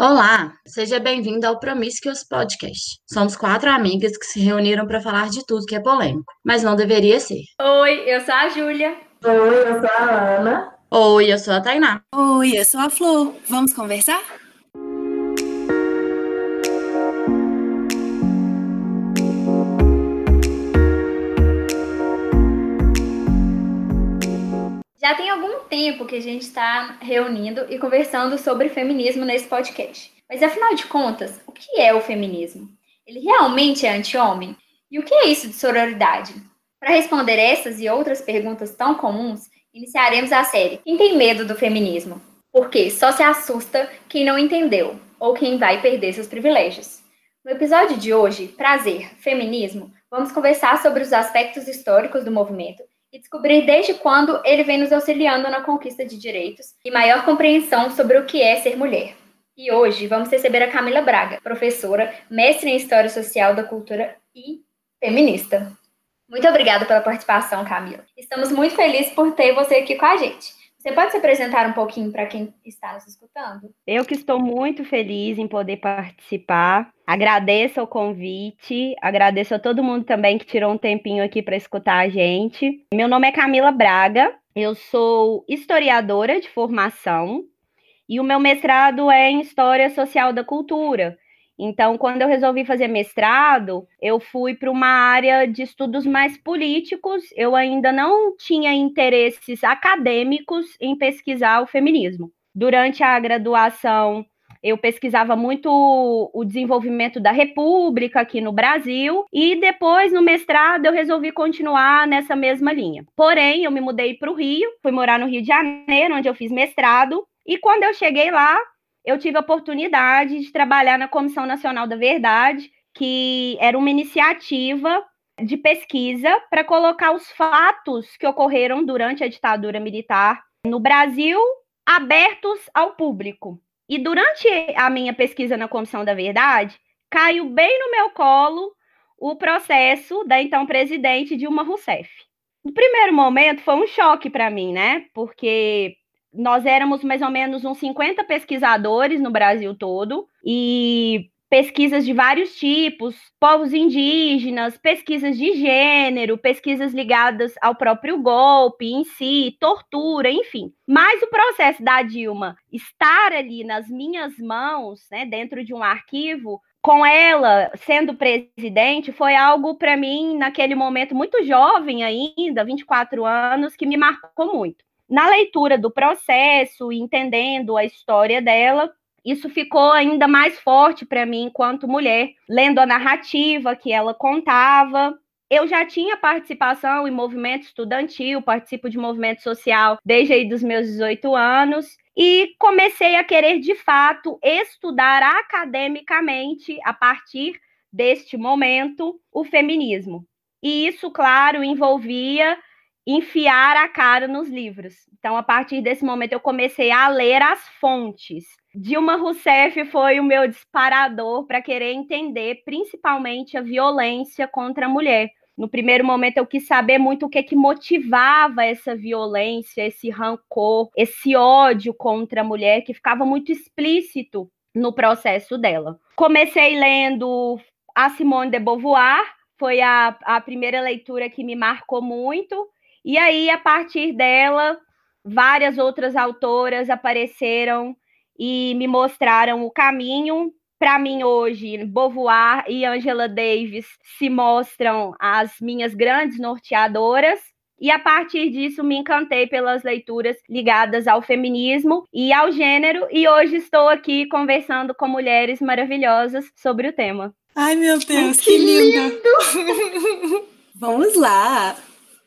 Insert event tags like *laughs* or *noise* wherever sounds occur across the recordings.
Olá, seja bem-vindo ao Promiscuous Podcast. Somos quatro amigas que se reuniram para falar de tudo que é polêmico, mas não deveria ser. Oi, eu sou a Júlia. Oi, eu sou a Ana. Oi, eu sou a Tainá. Oi, eu sou a Flor. Vamos conversar? Já tem algum tempo que a gente está reunindo e conversando sobre feminismo nesse podcast. Mas afinal de contas, o que é o feminismo? Ele realmente é anti-homem? E o que é isso de sororidade? Para responder essas e outras perguntas tão comuns, iniciaremos a série Quem tem medo do feminismo? Porque só se assusta quem não entendeu ou quem vai perder seus privilégios. No episódio de hoje, Prazer, Feminismo, vamos conversar sobre os aspectos históricos do movimento e descobrir desde quando ele vem nos auxiliando na conquista de direitos e maior compreensão sobre o que é ser mulher. E hoje vamos receber a Camila Braga, professora, mestre em História Social da Cultura e feminista. Muito obrigada pela participação, Camila. Estamos muito felizes por ter você aqui com a gente. Você pode se apresentar um pouquinho para quem está nos escutando? Eu que estou muito feliz em poder participar. Agradeço o convite, agradeço a todo mundo também que tirou um tempinho aqui para escutar a gente. Meu nome é Camila Braga, eu sou historiadora de formação e o meu mestrado é em História Social da Cultura. Então, quando eu resolvi fazer mestrado, eu fui para uma área de estudos mais políticos. Eu ainda não tinha interesses acadêmicos em pesquisar o feminismo. Durante a graduação, eu pesquisava muito o desenvolvimento da República aqui no Brasil e depois no mestrado eu resolvi continuar nessa mesma linha. Porém, eu me mudei para o Rio, fui morar no Rio de Janeiro, onde eu fiz mestrado, e quando eu cheguei lá, eu tive a oportunidade de trabalhar na Comissão Nacional da Verdade, que era uma iniciativa de pesquisa para colocar os fatos que ocorreram durante a ditadura militar no Brasil abertos ao público. E durante a minha pesquisa na Comissão da Verdade, caiu bem no meu colo o processo da então presidente Dilma Rousseff. No primeiro momento foi um choque para mim, né? Porque nós éramos mais ou menos uns 50 pesquisadores no Brasil todo e pesquisas de vários tipos, povos indígenas, pesquisas de gênero, pesquisas ligadas ao próprio golpe em si, tortura, enfim. Mas o processo da Dilma estar ali nas minhas mãos, né, dentro de um arquivo, com ela sendo presidente, foi algo para mim, naquele momento, muito jovem ainda, 24 anos, que me marcou muito na leitura do processo, entendendo a história dela, isso ficou ainda mais forte para mim enquanto mulher, lendo a narrativa que ela contava. Eu já tinha participação em movimento estudantil, participo de movimento social desde aí dos meus 18 anos e comecei a querer de fato estudar academicamente a partir deste momento o feminismo. E isso, claro, envolvia enfiar a cara nos livros. Então, a partir desse momento, eu comecei a ler as fontes. Dilma Rousseff foi o meu disparador para querer entender, principalmente, a violência contra a mulher. No primeiro momento, eu quis saber muito o que, que motivava essa violência, esse rancor, esse ódio contra a mulher, que ficava muito explícito no processo dela. Comecei lendo a Simone de Beauvoir, foi a, a primeira leitura que me marcou muito. E aí, a partir dela, várias outras autoras apareceram e me mostraram o caminho. Para mim, hoje, Beauvoir e Angela Davis se mostram as minhas grandes norteadoras. E a partir disso me encantei pelas leituras ligadas ao feminismo e ao gênero, e hoje estou aqui conversando com mulheres maravilhosas sobre o tema. Ai, meu Deus, que, que lindo! lindo. *laughs* Vamos lá!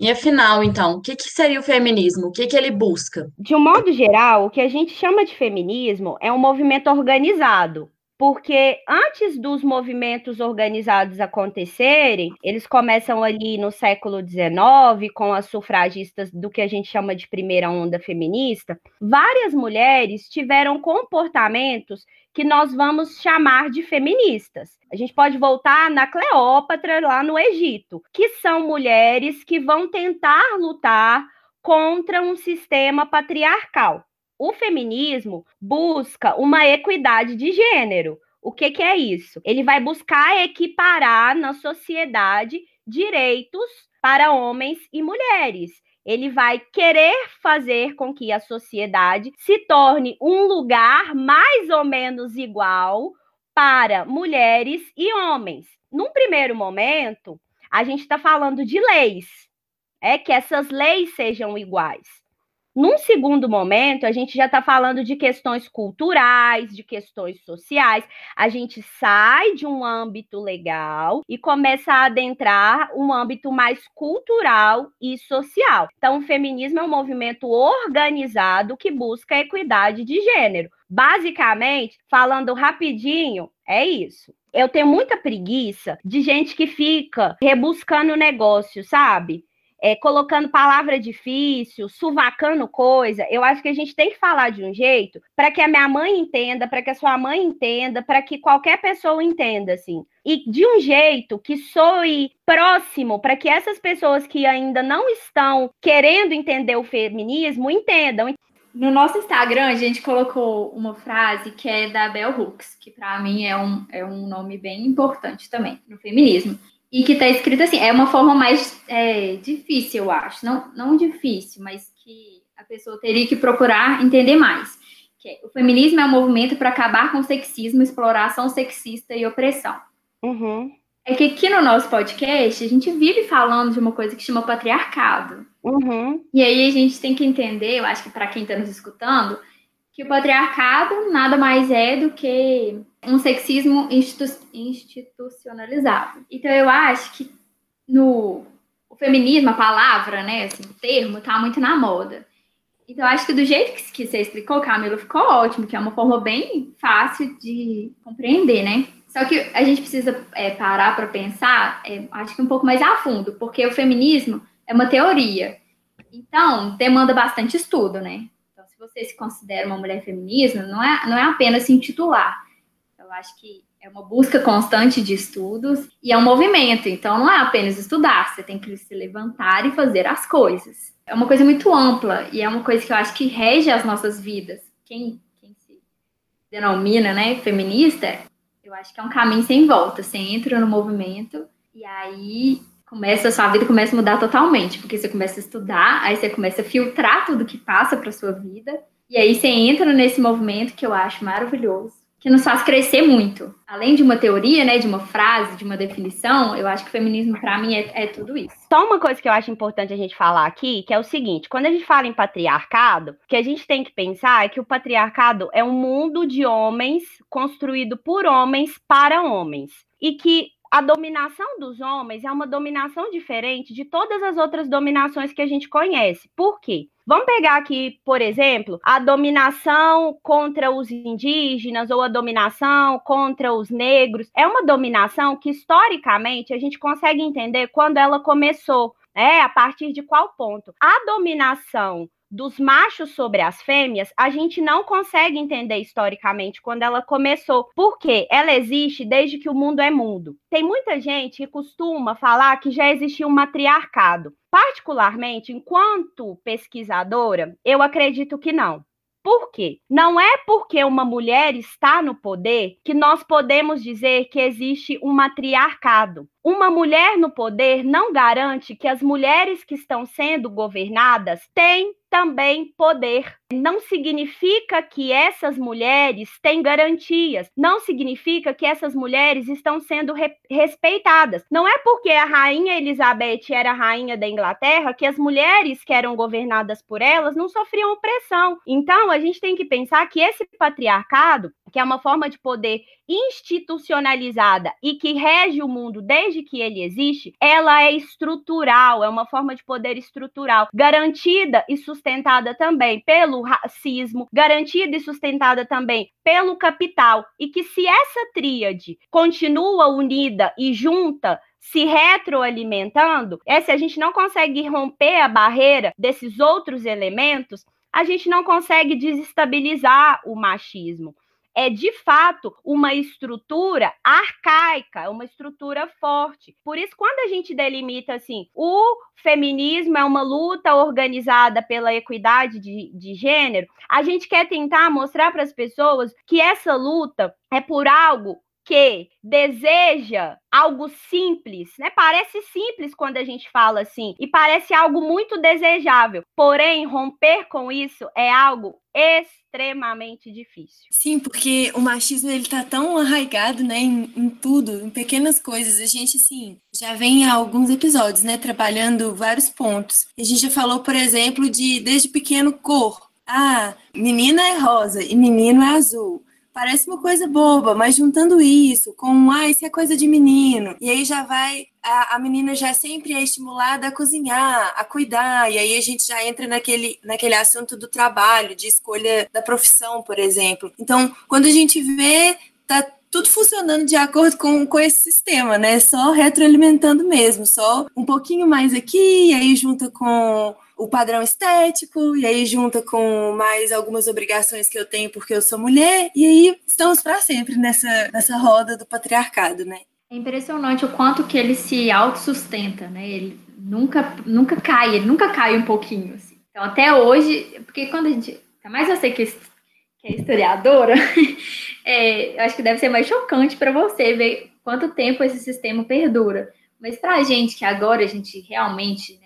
E afinal, então, o que, que seria o feminismo? O que, que ele busca? De um modo geral, o que a gente chama de feminismo é um movimento organizado, porque antes dos movimentos organizados acontecerem, eles começam ali no século XIX, com as sufragistas do que a gente chama de primeira onda feminista, várias mulheres tiveram comportamentos que nós vamos chamar de feministas. A gente pode voltar na Cleópatra, lá no Egito, que são mulheres que vão tentar lutar contra um sistema patriarcal. O feminismo busca uma equidade de gênero. O que, que é isso? Ele vai buscar equiparar na sociedade direitos para homens e mulheres. Ele vai querer fazer com que a sociedade se torne um lugar mais ou menos igual para mulheres e homens. Num primeiro momento, a gente está falando de leis, é que essas leis sejam iguais. Num segundo momento, a gente já está falando de questões culturais, de questões sociais. A gente sai de um âmbito legal e começa a adentrar um âmbito mais cultural e social. Então, o feminismo é um movimento organizado que busca a equidade de gênero. Basicamente, falando rapidinho, é isso. Eu tenho muita preguiça de gente que fica rebuscando o negócio, sabe? É, colocando palavra difícil, suvacando coisa, eu acho que a gente tem que falar de um jeito para que a minha mãe entenda, para que a sua mãe entenda, para que qualquer pessoa entenda, assim. E de um jeito que soe próximo, para que essas pessoas que ainda não estão querendo entender o feminismo entendam. No nosso Instagram, a gente colocou uma frase que é da Bell Hooks, que para mim é um, é um nome bem importante também no feminismo e que está escrito assim, é uma forma mais é, difícil, eu acho. Não, não difícil, mas que a pessoa teria que procurar entender mais. Que é, o feminismo é um movimento para acabar com o sexismo, exploração sexista e opressão. Uhum. É que aqui no nosso podcast a gente vive falando de uma coisa que chama patriarcado. Uhum. E aí a gente tem que entender, eu acho que para quem está nos escutando, que o patriarcado nada mais é do que um sexismo institu institucionalizado. Então eu acho que no o feminismo, a palavra, né, assim, o termo, tá muito na moda. Então, acho que do jeito que, que você explicou, Camila, ficou ótimo, que é uma forma bem fácil de compreender, né? Só que a gente precisa é, parar para pensar, é, acho que um pouco mais a fundo, porque o feminismo é uma teoria. Então, demanda bastante estudo, né? você se considera uma mulher feminista, não é, não é apenas se intitular. Eu acho que é uma busca constante de estudos e é um movimento. Então, não é apenas estudar, você tem que se levantar e fazer as coisas. É uma coisa muito ampla e é uma coisa que eu acho que rege as nossas vidas. Quem, quem se denomina né, feminista, eu acho que é um caminho sem volta. Você entra no movimento e aí começa a sua vida começa a mudar totalmente, porque você começa a estudar, aí você começa a filtrar tudo que passa para sua vida, e aí você entra nesse movimento que eu acho maravilhoso, que nos faz crescer muito. Além de uma teoria, né, de uma frase, de uma definição, eu acho que o feminismo para mim é, é tudo isso. Só uma coisa que eu acho importante a gente falar aqui, que é o seguinte, quando a gente fala em patriarcado, o que a gente tem que pensar é que o patriarcado é um mundo de homens construído por homens para homens. E que a dominação dos homens é uma dominação diferente de todas as outras dominações que a gente conhece. Por quê? Vamos pegar aqui, por exemplo, a dominação contra os indígenas ou a dominação contra os negros. É uma dominação que, historicamente, a gente consegue entender quando ela começou. É, a partir de qual ponto? A dominação dos machos sobre as fêmeas, a gente não consegue entender historicamente quando ela começou, porque ela existe desde que o mundo é mundo. Tem muita gente que costuma falar que já existia um matriarcado. Particularmente, enquanto pesquisadora, eu acredito que não. Por quê? Não é porque uma mulher está no poder que nós podemos dizer que existe um matriarcado. Uma mulher no poder não garante que as mulheres que estão sendo governadas têm também poder. Não significa que essas mulheres têm garantias, não significa que essas mulheres estão sendo re respeitadas. Não é porque a rainha Elizabeth era rainha da Inglaterra que as mulheres que eram governadas por elas não sofriam opressão. Então, a gente tem que pensar que esse patriarcado, que é uma forma de poder institucionalizada e que rege o mundo desde que ele existe, ela é estrutural, é uma forma de poder estrutural, garantida e sustentada também pelo racismo, garantida e sustentada também pelo capital, e que se essa tríade continua unida e junta, se retroalimentando, é se a gente não consegue romper a barreira desses outros elementos, a gente não consegue desestabilizar o machismo. É de fato uma estrutura arcaica, uma estrutura forte. Por isso, quando a gente delimita assim, o feminismo é uma luta organizada pela equidade de, de gênero, a gente quer tentar mostrar para as pessoas que essa luta é por algo que deseja algo simples, né? Parece simples quando a gente fala assim, e parece algo muito desejável. Porém, romper com isso é algo extremamente difícil. Sim, porque o machismo ele tá tão arraigado, né, em, em, tudo, em pequenas coisas. A gente assim já vem há alguns episódios, né, trabalhando vários pontos. A gente já falou, por exemplo, de desde pequeno cor. Ah, menina é rosa e menino é azul. Parece uma coisa boba, mas juntando isso com, ah, isso é coisa de menino, e aí já vai, a, a menina já sempre é estimulada a cozinhar, a cuidar, e aí a gente já entra naquele, naquele assunto do trabalho, de escolha da profissão, por exemplo. Então, quando a gente vê, tá tudo funcionando de acordo com, com esse sistema, né? Só retroalimentando mesmo, só um pouquinho mais aqui, e aí junta com o padrão estético, e aí junta com mais algumas obrigações que eu tenho porque eu sou mulher, e aí estamos para sempre nessa, nessa roda do patriarcado, né? É impressionante o quanto que ele se autossustenta, né? Ele nunca, nunca cai, ele nunca cai um pouquinho. Assim. Então, até hoje, porque quando a gente. Ainda mais você que, que é historiadora, *laughs* é, eu acho que deve ser mais chocante para você ver quanto tempo esse sistema perdura. Mas para a gente, que agora a gente realmente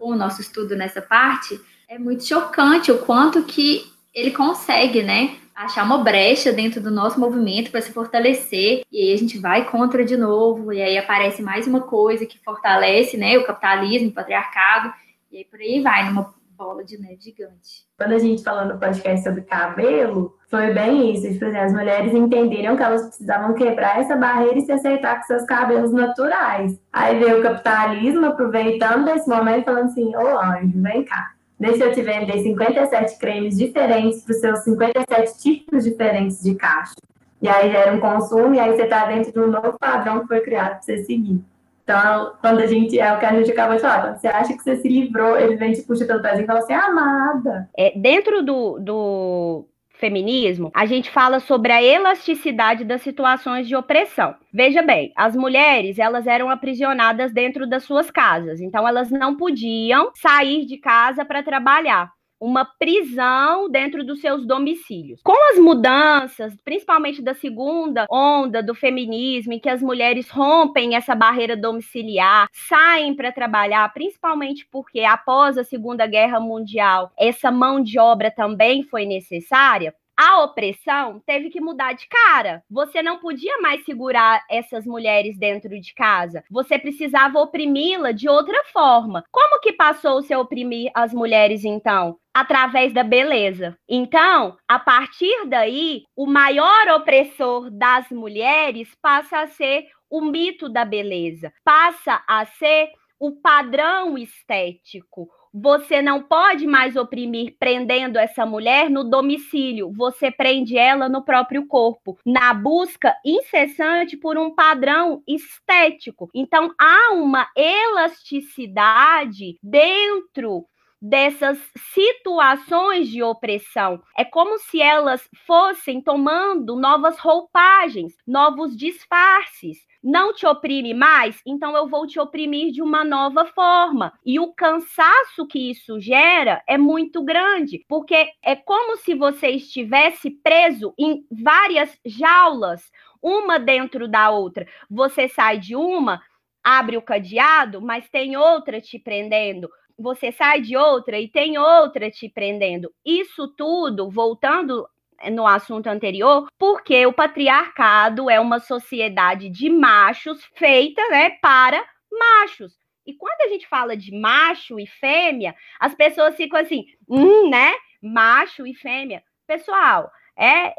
o nosso estudo nessa parte, é muito chocante o quanto que ele consegue, né, achar uma brecha dentro do nosso movimento para se fortalecer, e aí a gente vai contra de novo, e aí aparece mais uma coisa que fortalece, né, o capitalismo, o patriarcado, e aí por aí vai, numa bola de neve gigante. Quando a gente falou no podcast sobre cabelo, foi bem isso. Tipo assim, as mulheres entenderam que elas precisavam quebrar essa barreira e se aceitar com seus cabelos naturais. Aí veio o capitalismo aproveitando desse momento falando assim, ô anjo, vem cá. Deixa eu te vender 57 cremes diferentes para os seus 57 tipos diferentes de caixa. E aí gera um consumo, e aí você está dentro de um novo padrão que foi criado para você seguir. Então, quando a gente, é o que a gente acabou de falar, você acha que você se livrou, ele vem te puxa pelo pezinho e fala assim, amada. É, dentro do, do feminismo, a gente fala sobre a elasticidade das situações de opressão. Veja bem, as mulheres, elas eram aprisionadas dentro das suas casas, então elas não podiam sair de casa para trabalhar uma prisão dentro dos seus domicílios. Com as mudanças, principalmente da segunda onda do feminismo, em que as mulheres rompem essa barreira domiciliar, saem para trabalhar, principalmente porque após a Segunda Guerra Mundial, essa mão de obra também foi necessária a opressão teve que mudar de cara. Você não podia mais segurar essas mulheres dentro de casa. Você precisava oprimi-la de outra forma. Como que passou-se a oprimir as mulheres então? Através da beleza. Então, a partir daí, o maior opressor das mulheres passa a ser o mito da beleza, passa a ser o padrão estético, você não pode mais oprimir prendendo essa mulher no domicílio, você prende ela no próprio corpo, na busca incessante por um padrão estético. Então há uma elasticidade dentro dessas situações de opressão. É como se elas fossem tomando novas roupagens, novos disfarces não te oprime mais, então eu vou te oprimir de uma nova forma. E o cansaço que isso gera é muito grande, porque é como se você estivesse preso em várias jaulas, uma dentro da outra. Você sai de uma, abre o cadeado, mas tem outra te prendendo você sai de outra e tem outra te prendendo. Isso tudo, voltando no assunto anterior, porque o patriarcado é uma sociedade de machos feita, né, para machos. E quando a gente fala de macho e fêmea, as pessoas ficam assim, hum, né? Macho e fêmea. Pessoal, é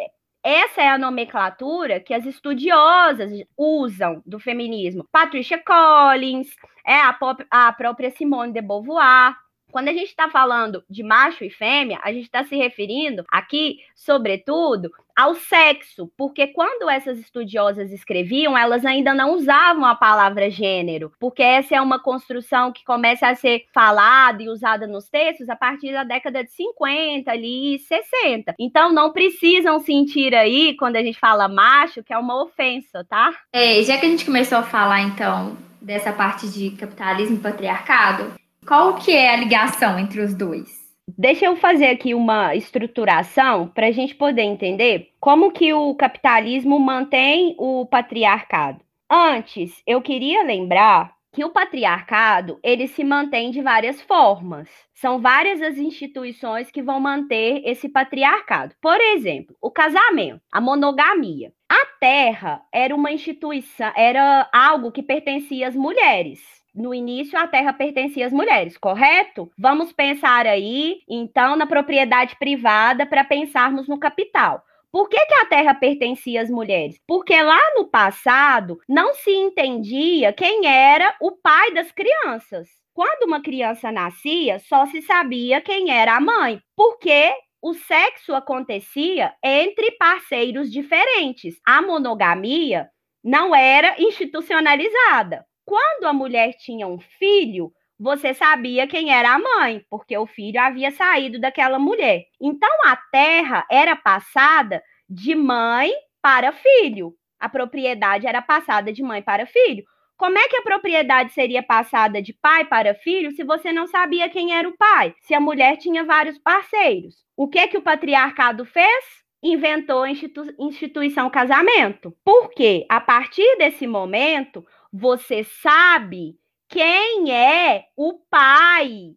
essa é a nomenclatura que as estudiosas usam do feminismo. Patricia Collins, é a, a própria Simone de Beauvoir, Quando a gente está falando de macho e fêmea, a gente está se referindo aqui, sobretudo, ao sexo, porque quando essas estudiosas escreviam, elas ainda não usavam a palavra gênero, porque essa é uma construção que começa a ser falada e usada nos textos a partir da década de 50 ali, 60. Então não precisam sentir aí quando a gente fala macho que é uma ofensa, tá? É, já que a gente começou a falar então dessa parte de capitalismo e patriarcado, qual que é a ligação entre os dois? Deixa eu fazer aqui uma estruturação para a gente poder entender como que o capitalismo mantém o patriarcado. Antes, eu queria lembrar que o patriarcado ele se mantém de várias formas. São várias as instituições que vão manter esse patriarcado. Por exemplo, o casamento, a monogamia. A terra era uma instituição, era algo que pertencia às mulheres no início a terra pertencia às mulheres, correto? Vamos pensar aí, então, na propriedade privada para pensarmos no capital. Por que, que a terra pertencia às mulheres? Porque lá no passado não se entendia quem era o pai das crianças. Quando uma criança nascia, só se sabia quem era a mãe, porque o sexo acontecia entre parceiros diferentes. A monogamia não era institucionalizada. Quando a mulher tinha um filho, você sabia quem era a mãe, porque o filho havia saído daquela mulher. Então a terra era passada de mãe para filho. A propriedade era passada de mãe para filho. Como é que a propriedade seria passada de pai para filho se você não sabia quem era o pai? Se a mulher tinha vários parceiros. O que que o patriarcado fez? Inventou a institu instituição casamento. Porque a partir desse momento, você sabe quem é o pai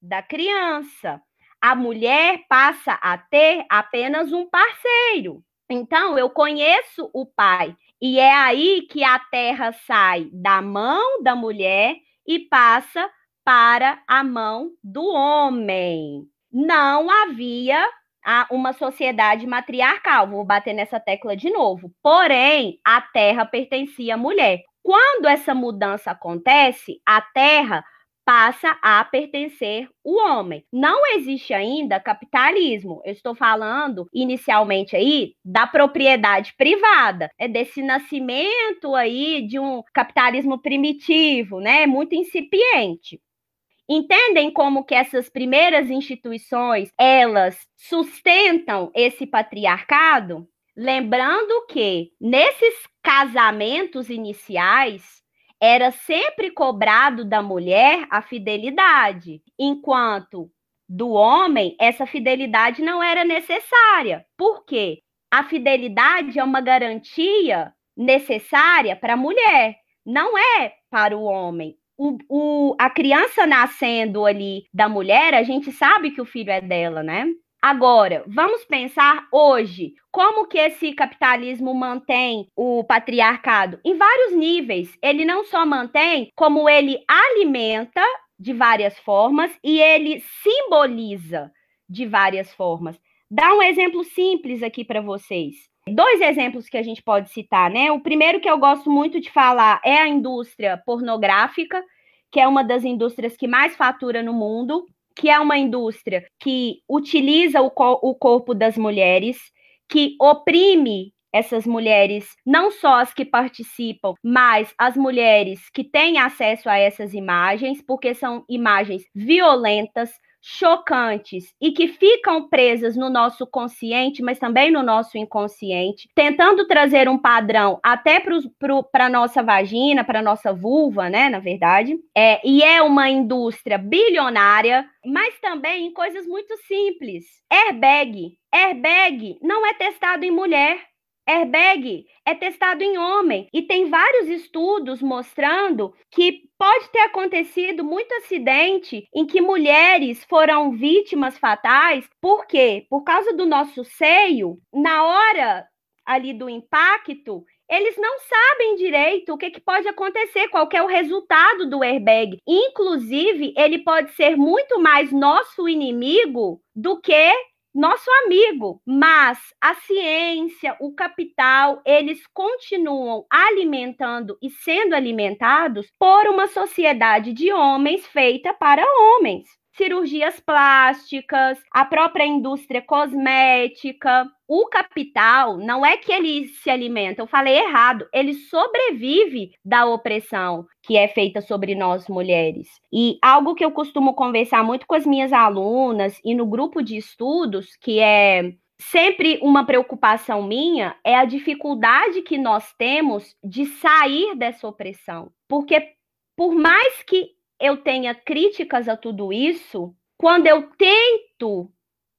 da criança. A mulher passa a ter apenas um parceiro. Então, eu conheço o pai. E é aí que a terra sai da mão da mulher e passa para a mão do homem. Não havia uma sociedade matriarcal. Vou bater nessa tecla de novo. Porém, a terra pertencia à mulher. Quando essa mudança acontece, a terra passa a pertencer o homem. Não existe ainda capitalismo. Eu estou falando inicialmente aí da propriedade privada, é desse nascimento aí de um capitalismo primitivo, né? Muito incipiente. Entendem como que essas primeiras instituições, elas sustentam esse patriarcado? Lembrando que nesses casamentos iniciais era sempre cobrado da mulher a fidelidade, enquanto do homem essa fidelidade não era necessária. Por quê? A fidelidade é uma garantia necessária para a mulher, não é para o homem. O, o, a criança nascendo ali da mulher, a gente sabe que o filho é dela, né? Agora, vamos pensar hoje como que esse capitalismo mantém o patriarcado em vários níveis. Ele não só mantém, como ele alimenta de várias formas e ele simboliza de várias formas. Dá um exemplo simples aqui para vocês. Dois exemplos que a gente pode citar, né? O primeiro que eu gosto muito de falar é a indústria pornográfica, que é uma das indústrias que mais fatura no mundo que é uma indústria que utiliza o, co o corpo das mulheres, que oprime essas mulheres, não só as que participam, mas as mulheres que têm acesso a essas imagens, porque são imagens violentas, chocantes e que ficam presas no nosso consciente, mas também no nosso inconsciente, tentando trazer um padrão até para a nossa vagina, para a nossa vulva, né? Na verdade. É, e é uma indústria bilionária, mas também em coisas muito simples. Airbag. Airbag não é testado em mulher. Airbag é testado em homem e tem vários estudos mostrando que pode ter acontecido muito acidente em que mulheres foram vítimas fatais. Por quê? Por causa do nosso seio, na hora ali do impacto, eles não sabem direito o que, que pode acontecer, qual é o resultado do airbag. Inclusive, ele pode ser muito mais nosso inimigo do que nosso amigo, mas a ciência, o capital, eles continuam alimentando e sendo alimentados por uma sociedade de homens feita para homens. Cirurgias plásticas, a própria indústria cosmética. O capital não é que ele se alimenta, eu falei errado, ele sobrevive da opressão que é feita sobre nós mulheres. E algo que eu costumo conversar muito com as minhas alunas e no grupo de estudos, que é sempre uma preocupação minha é a dificuldade que nós temos de sair dessa opressão. Porque por mais que eu tenha críticas a tudo isso, quando eu tento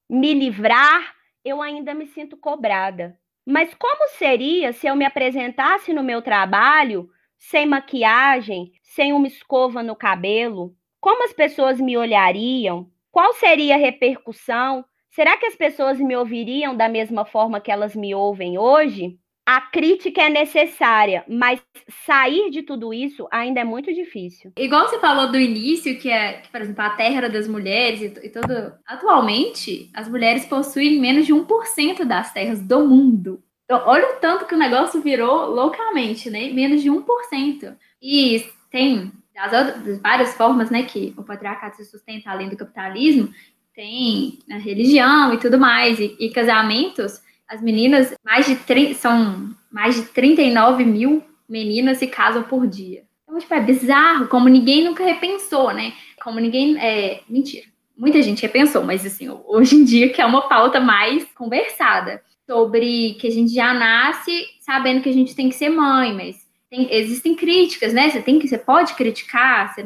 me livrar, eu ainda me sinto cobrada. Mas como seria se eu me apresentasse no meu trabalho sem maquiagem, sem uma escova no cabelo? Como as pessoas me olhariam? Qual seria a repercussão? Será que as pessoas me ouviriam da mesma forma que elas me ouvem hoje? A crítica é necessária, mas sair de tudo isso ainda é muito difícil. Igual você falou do início, que é, que, por exemplo, a terra era das mulheres e, e tudo. Atualmente, as mulheres possuem menos de 1% das terras do mundo. Então, olha o tanto que o negócio virou loucamente, né? Menos de 1%. E tem das, outras, várias formas, né, que o patriarcado se sustenta além do capitalismo, tem a religião e tudo mais, e, e casamentos as meninas, mais de 30, são mais de 39 mil meninas se casam por dia. Então, tipo, é bizarro, como ninguém nunca repensou, né? Como ninguém. É, mentira. Muita gente repensou, mas assim, hoje em dia que é uma pauta mais conversada sobre que a gente já nasce sabendo que a gente tem que ser mãe, mas tem, existem críticas, né? Você tem que, você pode criticar, você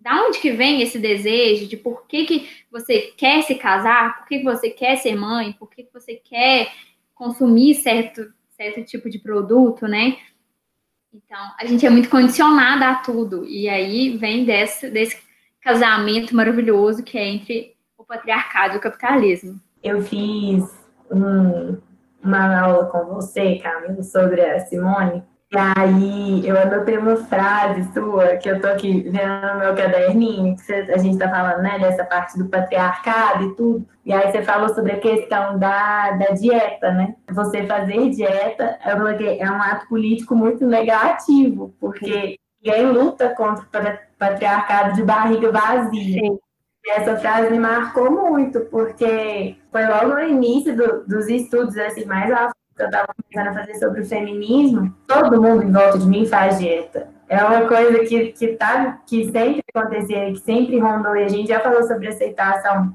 da onde que vem esse desejo de por que, que você quer se casar, por que, que você quer ser mãe, por que, que você quer consumir certo, certo tipo de produto, né? Então, a gente é muito condicionada a tudo. E aí vem desse, desse casamento maravilhoso que é entre o patriarcado e o capitalismo. Eu fiz um, uma aula com você, Camila, sobre a Simone, e aí eu anotei uma frase sua, que eu tô aqui vendo no meu caderninho, que você, a gente tá falando, né, dessa parte do patriarcado e tudo. E aí você falou sobre a questão da, da dieta, né? Você fazer dieta, eu falei é um ato político muito negativo, porque ninguém luta contra o patriarcado de barriga vazia. Sim. E essa frase me marcou muito, porque foi logo no início do, dos estudos assim, mais a que eu estava começando a fazer sobre o feminismo, todo mundo em volta de mim faz dieta. É uma coisa que, que, tá, que sempre acontecia, que sempre rondou, e a gente já falou sobre aceitação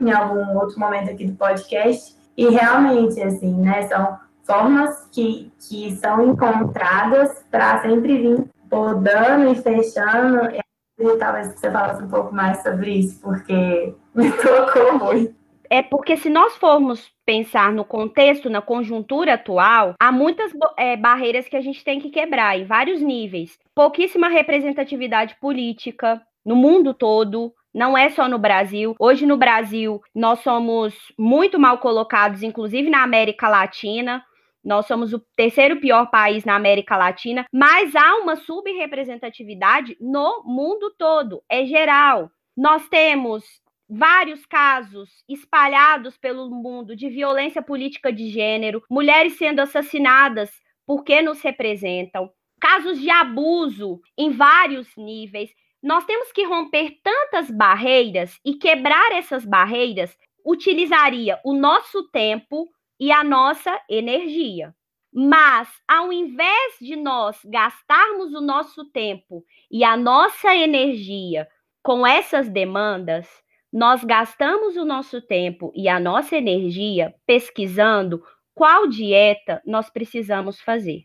em algum outro momento aqui do podcast, e realmente, assim, né, são formas que, que são encontradas para sempre vir podando e fechando. E talvez você falasse um pouco mais sobre isso, porque *laughs* me tocou muito. É porque se nós formos pensar no contexto, na conjuntura atual, há muitas é, barreiras que a gente tem que quebrar em vários níveis. Pouquíssima representatividade política no mundo todo, não é só no Brasil. Hoje no Brasil, nós somos muito mal colocados, inclusive na América Latina. Nós somos o terceiro pior país na América Latina, mas há uma subrepresentatividade no mundo todo, é geral. Nós temos vários casos espalhados pelo mundo de violência política de gênero, mulheres sendo assassinadas porque nos representam, casos de abuso em vários níveis. Nós temos que romper tantas barreiras e quebrar essas barreiras utilizaria o nosso tempo e a nossa energia. Mas, ao invés de nós gastarmos o nosso tempo e a nossa energia com essas demandas, nós gastamos o nosso tempo e a nossa energia pesquisando qual dieta nós precisamos fazer.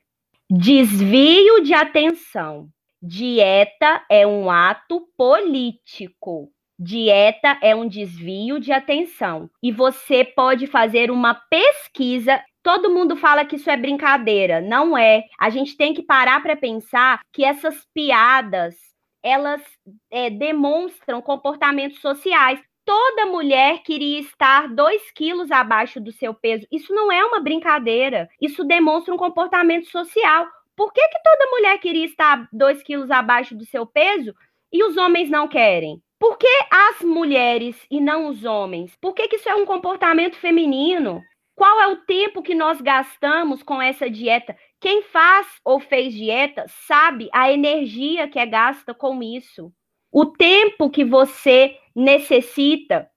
Desvio de atenção. Dieta é um ato político. Dieta é um desvio de atenção. E você pode fazer uma pesquisa. Todo mundo fala que isso é brincadeira. Não é. A gente tem que parar para pensar que essas piadas, elas é, demonstram comportamentos sociais. Toda mulher queria estar 2 quilos abaixo do seu peso. Isso não é uma brincadeira. Isso demonstra um comportamento social. Por que, que toda mulher queria estar 2 quilos abaixo do seu peso e os homens não querem? Por que as mulheres e não os homens? Por que, que isso é um comportamento feminino? Qual é o tempo que nós gastamos com essa dieta? Quem faz ou fez dieta sabe a energia que é gasta com isso. o tempo que você necessita.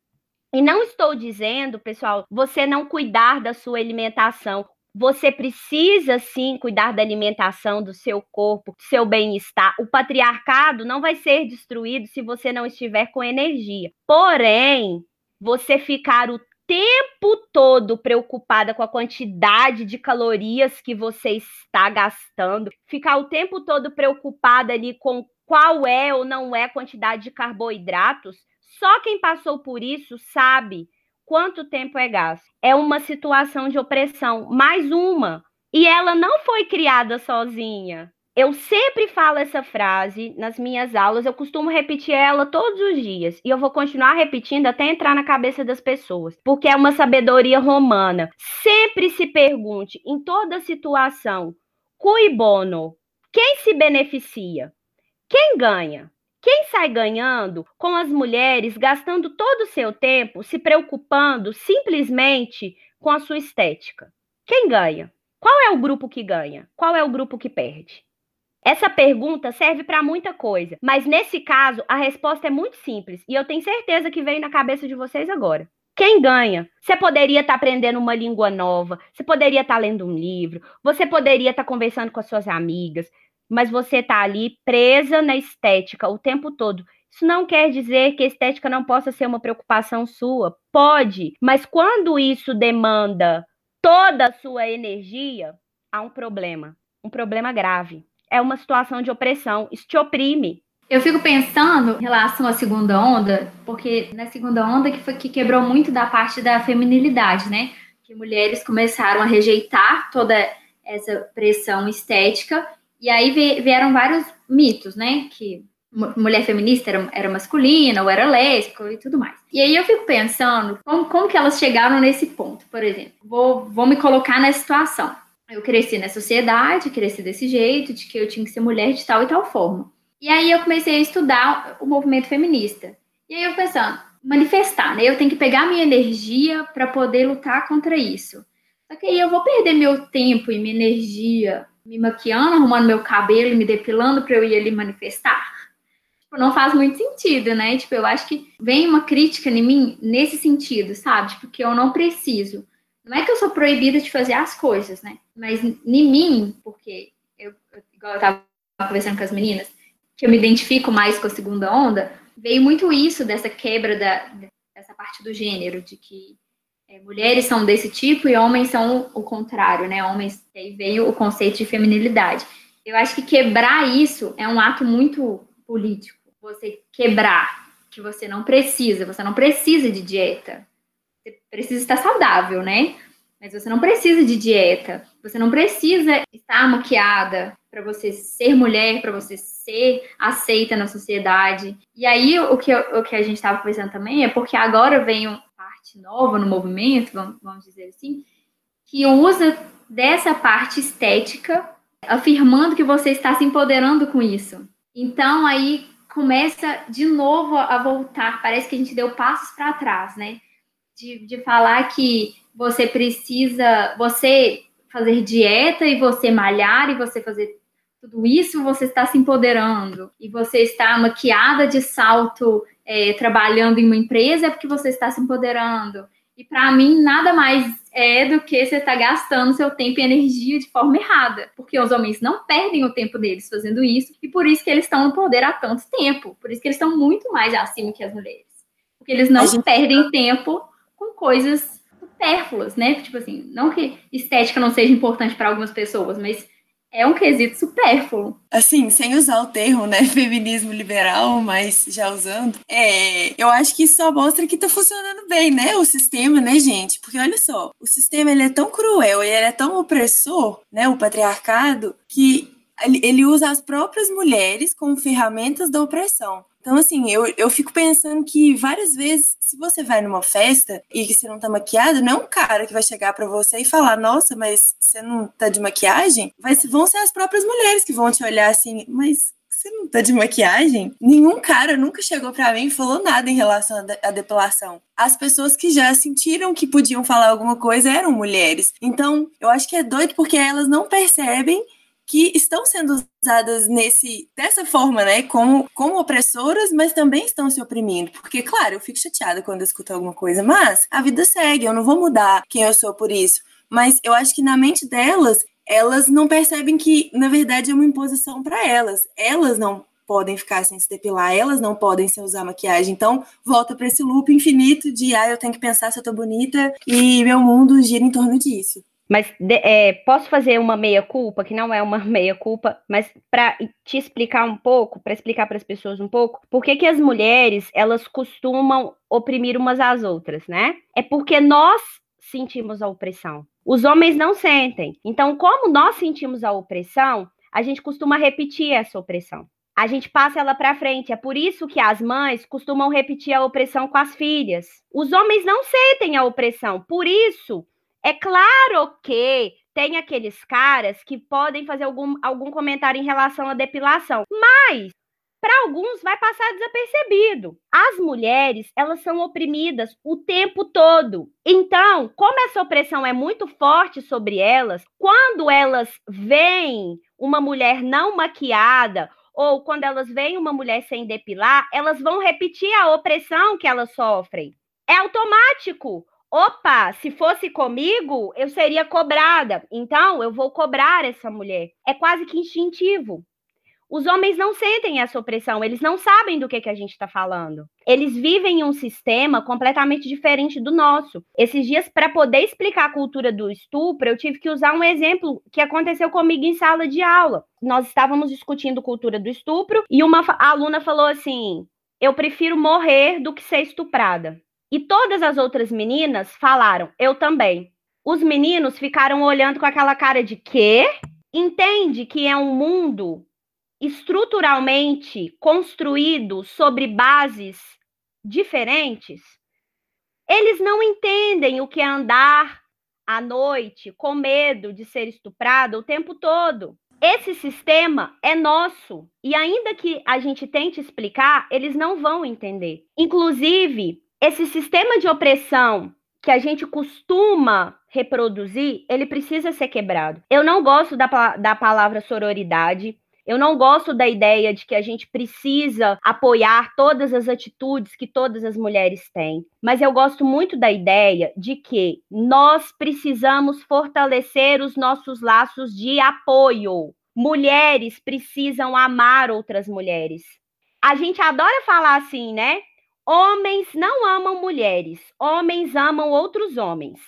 E não estou dizendo, pessoal, você não cuidar da sua alimentação. Você precisa sim cuidar da alimentação, do seu corpo, do seu bem-estar. O patriarcado não vai ser destruído se você não estiver com energia. Porém, você ficar o tempo todo preocupada com a quantidade de calorias que você está gastando, ficar o tempo todo preocupada ali com qual é ou não é a quantidade de carboidratos, só quem passou por isso sabe quanto tempo é gasto. É uma situação de opressão, mais uma. E ela não foi criada sozinha. Eu sempre falo essa frase nas minhas aulas, eu costumo repetir ela todos os dias e eu vou continuar repetindo até entrar na cabeça das pessoas, porque é uma sabedoria romana. Sempre se pergunte em toda situação, cui bono, quem se beneficia? Quem ganha? Quem sai ganhando com as mulheres gastando todo o seu tempo se preocupando simplesmente com a sua estética? Quem ganha? Qual é o grupo que ganha? Qual é o grupo que perde? Essa pergunta serve para muita coisa, mas nesse caso a resposta é muito simples e eu tenho certeza que veio na cabeça de vocês agora. Quem ganha? Você poderia estar tá aprendendo uma língua nova, você poderia estar tá lendo um livro, você poderia estar tá conversando com as suas amigas, mas você está ali presa na estética o tempo todo. Isso não quer dizer que a estética não possa ser uma preocupação sua. Pode, mas quando isso demanda toda a sua energia, há um problema, um problema grave é uma situação de opressão, isso te oprime. Eu fico pensando em relação à segunda onda, porque na segunda onda que foi que quebrou muito da parte da feminilidade, né? Que mulheres começaram a rejeitar toda essa pressão estética, e aí vieram vários mitos, né? Que mulher feminista era, era masculina, ou era lésbica e tudo mais. E aí eu fico pensando como, como que elas chegaram nesse ponto, por exemplo. Vou, vou me colocar nessa situação eu cresci na sociedade, cresci desse jeito, de que eu tinha que ser mulher de tal e tal forma. E aí eu comecei a estudar o movimento feminista. E aí eu pensando, manifestar, né? Eu tenho que pegar minha energia para poder lutar contra isso. Só que aí eu vou perder meu tempo e minha energia me maquiando, arrumando meu cabelo, me depilando para eu ir ali manifestar. Tipo, não faz muito sentido, né? Tipo, eu acho que vem uma crítica em mim nesse sentido, sabe? Tipo, que eu não preciso. Não é que eu sou proibida de fazer as coisas, né? Mas em mim, porque eu, igual eu tava conversando com as meninas, que eu me identifico mais com a segunda onda, veio muito isso dessa quebra da, dessa parte do gênero, de que é, mulheres são desse tipo e homens são o contrário, né? Homens, aí veio o conceito de feminilidade. Eu acho que quebrar isso é um ato muito político. Você quebrar que você não precisa, você não precisa de dieta, você precisa estar saudável, né? Mas você não precisa de dieta, você não precisa estar maquiada para você ser mulher, para você ser aceita na sociedade. E aí o que, o que a gente estava conversando também é porque agora vem uma parte nova no movimento, vamos, vamos dizer assim, que usa dessa parte estética, afirmando que você está se empoderando com isso. Então aí começa de novo a voltar, parece que a gente deu passos para trás, né? De, de falar que você precisa, você fazer dieta e você malhar e você fazer tudo isso, você está se empoderando e você está maquiada de salto é, trabalhando em uma empresa é porque você está se empoderando. E para mim, nada mais é do que você estar tá gastando seu tempo e energia de forma errada. Porque os homens não perdem o tempo deles fazendo isso, e por isso que eles estão no poder há tanto tempo. Por isso que eles estão muito mais acima que as mulheres. Porque eles não gente... perdem tempo coisas supérfluas, né? Tipo assim, não que estética não seja importante para algumas pessoas, mas é um quesito supérfluo. Assim, sem usar o termo, né, *laughs* feminismo liberal, mas já usando, é, eu acho que isso só mostra que tá funcionando bem, né, o sistema, né, gente? Porque olha só, o sistema ele é tão cruel e ele é tão opressor, né, o patriarcado, que ele usa as próprias mulheres como ferramentas da opressão. Então, assim, eu, eu fico pensando que várias vezes, se você vai numa festa e que você não tá maquiada, não é um cara que vai chegar para você e falar, nossa, mas você não tá de maquiagem? Vai, vão ser as próprias mulheres que vão te olhar assim, mas você não tá de maquiagem? Nenhum cara nunca chegou para mim e falou nada em relação à depilação. As pessoas que já sentiram que podiam falar alguma coisa eram mulheres. Então, eu acho que é doido porque elas não percebem que estão sendo usadas nesse dessa forma, né, como, como opressoras, mas também estão se oprimindo. Porque, claro, eu fico chateada quando eu escuto alguma coisa, mas a vida segue, eu não vou mudar quem eu sou por isso. Mas eu acho que na mente delas, elas não percebem que, na verdade, é uma imposição para elas. Elas não podem ficar sem se depilar, elas não podem sem usar maquiagem. Então, volta para esse loop infinito de, ah, eu tenho que pensar se eu tô bonita e meu mundo gira em torno disso. Mas é, posso fazer uma meia-culpa, que não é uma *laughs* meia-culpa, mas para te explicar um pouco, para explicar para as pessoas um pouco, por que, que as mulheres elas costumam oprimir umas às outras, né? É porque nós sentimos a opressão. Os homens não sentem. Então, como nós sentimos a opressão, a gente costuma repetir essa opressão. A gente passa ela para frente. É por isso que as mães costumam repetir a opressão com as filhas. Os homens não sentem a opressão. Por isso, é claro que tem aqueles caras que podem fazer algum, algum comentário em relação à depilação, mas para alguns vai passar desapercebido. As mulheres, elas são oprimidas o tempo todo. Então, como essa opressão é muito forte sobre elas, quando elas veem uma mulher não maquiada ou quando elas veem uma mulher sem depilar, elas vão repetir a opressão que elas sofrem. É automático opa, se fosse comigo, eu seria cobrada. Então, eu vou cobrar essa mulher. É quase que instintivo. Os homens não sentem essa opressão, eles não sabem do que, que a gente está falando. Eles vivem em um sistema completamente diferente do nosso. Esses dias, para poder explicar a cultura do estupro, eu tive que usar um exemplo que aconteceu comigo em sala de aula. Nós estávamos discutindo cultura do estupro e uma aluna falou assim: Eu prefiro morrer do que ser estuprada. E todas as outras meninas falaram, eu também. Os meninos ficaram olhando com aquela cara de quê? Entende que é um mundo estruturalmente construído sobre bases diferentes? Eles não entendem o que é andar à noite com medo de ser estuprado o tempo todo. Esse sistema é nosso e ainda que a gente tente explicar, eles não vão entender. Inclusive, esse sistema de opressão que a gente costuma reproduzir, ele precisa ser quebrado. Eu não gosto da, da palavra sororidade. Eu não gosto da ideia de que a gente precisa apoiar todas as atitudes que todas as mulheres têm, mas eu gosto muito da ideia de que nós precisamos fortalecer os nossos laços de apoio. Mulheres precisam amar outras mulheres. A gente adora falar assim, né? Homens não amam mulheres, homens amam outros homens.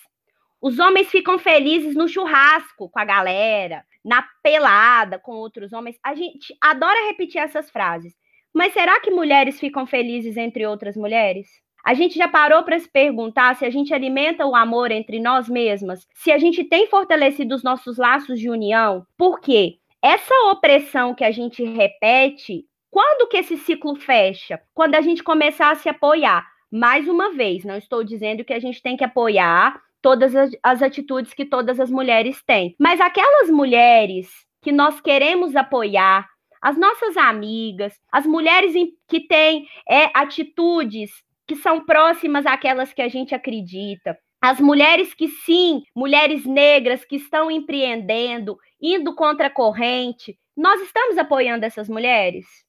Os homens ficam felizes no churrasco com a galera, na pelada com outros homens. A gente adora repetir essas frases. Mas será que mulheres ficam felizes entre outras mulheres? A gente já parou para se perguntar se a gente alimenta o amor entre nós mesmas, se a gente tem fortalecido os nossos laços de união, porque essa opressão que a gente repete quando que esse ciclo fecha? Quando a gente começar a se apoiar. Mais uma vez, não estou dizendo que a gente tem que apoiar todas as, atitudes que todas as mulheres têm, mas aquelas mulheres que nós queremos apoiar, as nossas amigas, as mulheres que têm é, atitudes que são próximas àquelas que a gente acredita, as mulheres que sim, mulheres negras que estão empreendendo, indo contra a corrente, nós estamos apoiando essas mulheres?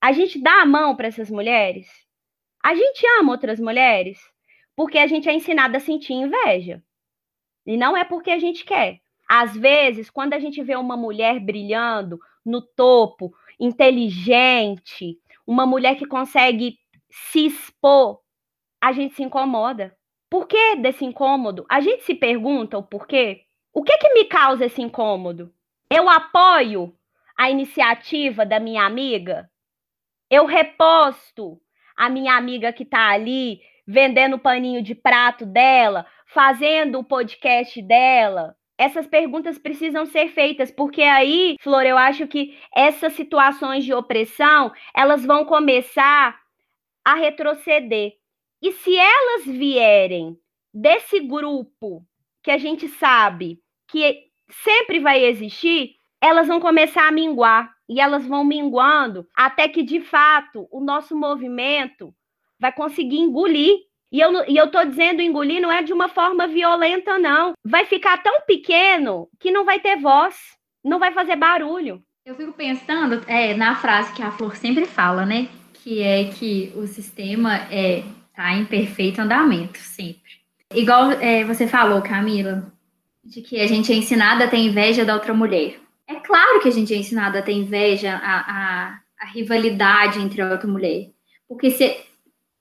A gente dá a mão para essas mulheres? A gente ama outras mulheres? Porque a gente é ensinado a sentir inveja. E não é porque a gente quer. Às vezes, quando a gente vê uma mulher brilhando no topo, inteligente, uma mulher que consegue se expor, a gente se incomoda. Por que desse incômodo? A gente se pergunta o porquê. O que que me causa esse incômodo? Eu apoio a iniciativa da minha amiga? Eu reposto a minha amiga que está ali vendendo o paninho de prato dela, fazendo o podcast dela. Essas perguntas precisam ser feitas, porque aí, Flor, eu acho que essas situações de opressão, elas vão começar a retroceder. E se elas vierem desse grupo que a gente sabe que sempre vai existir, elas vão começar a minguar e elas vão minguando até que, de fato, o nosso movimento vai conseguir engolir. E eu, e eu tô dizendo engolir não é de uma forma violenta, não. Vai ficar tão pequeno que não vai ter voz. não vai fazer barulho. Eu fico pensando é, na frase que a Flor sempre fala, né? Que é que o sistema é tá em perfeito andamento, sempre. Igual é, você falou, Camila, de que a gente é ensinada a ter inveja da outra mulher. É claro que a gente é ensinada a ter inveja, a, a, a rivalidade entre outra mulher. Porque, se,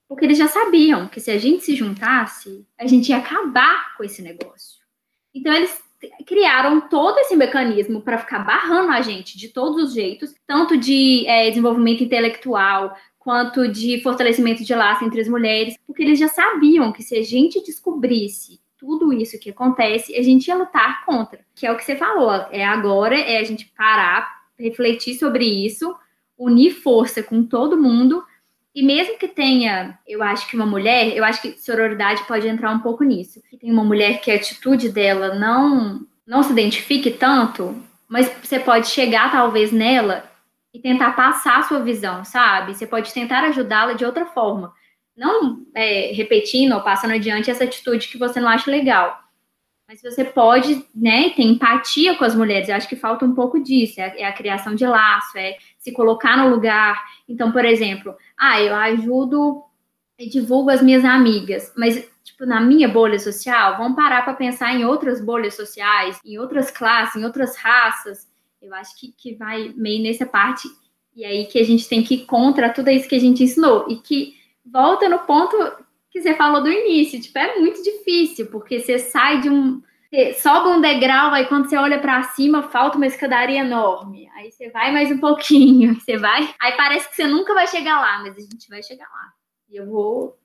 porque eles já sabiam que se a gente se juntasse, a gente ia acabar com esse negócio. Então, eles criaram todo esse mecanismo para ficar barrando a gente de todos os jeitos, tanto de é, desenvolvimento intelectual, quanto de fortalecimento de laço entre as mulheres, porque eles já sabiam que se a gente descobrisse tudo isso que acontece, a gente ia lutar contra. Que é o que você falou, é agora é a gente parar, refletir sobre isso, unir força com todo mundo e mesmo que tenha, eu acho que uma mulher, eu acho que sororidade pode entrar um pouco nisso. Que tem uma mulher que a atitude dela não não se identifique tanto, mas você pode chegar talvez nela e tentar passar a sua visão, sabe? Você pode tentar ajudá-la de outra forma. Não é, repetindo ou passando adiante essa atitude que você não acha legal. Mas você pode, né, ter empatia com as mulheres. Eu acho que falta um pouco disso. É a, é criação de laço, é se colocar no lugar. Então, por exemplo, ah, eu ajudo e divulgo as minhas amigas, mas tipo na minha bolha social, vamos parar para pensar em outras bolhas sociais, em outras classes, em outras raças. Eu acho que, que vai meio nessa parte e aí que a gente tem que ir contra tudo isso que a gente ensinou e que volta no ponto que você falou do início, tipo, é muito difícil, porque você sai de um sobe um degrau, aí quando você olha para cima, falta uma escadaria enorme. Aí você vai mais um pouquinho, *laughs* você vai. Aí parece que você nunca vai chegar lá, mas a gente vai chegar lá. E eu vou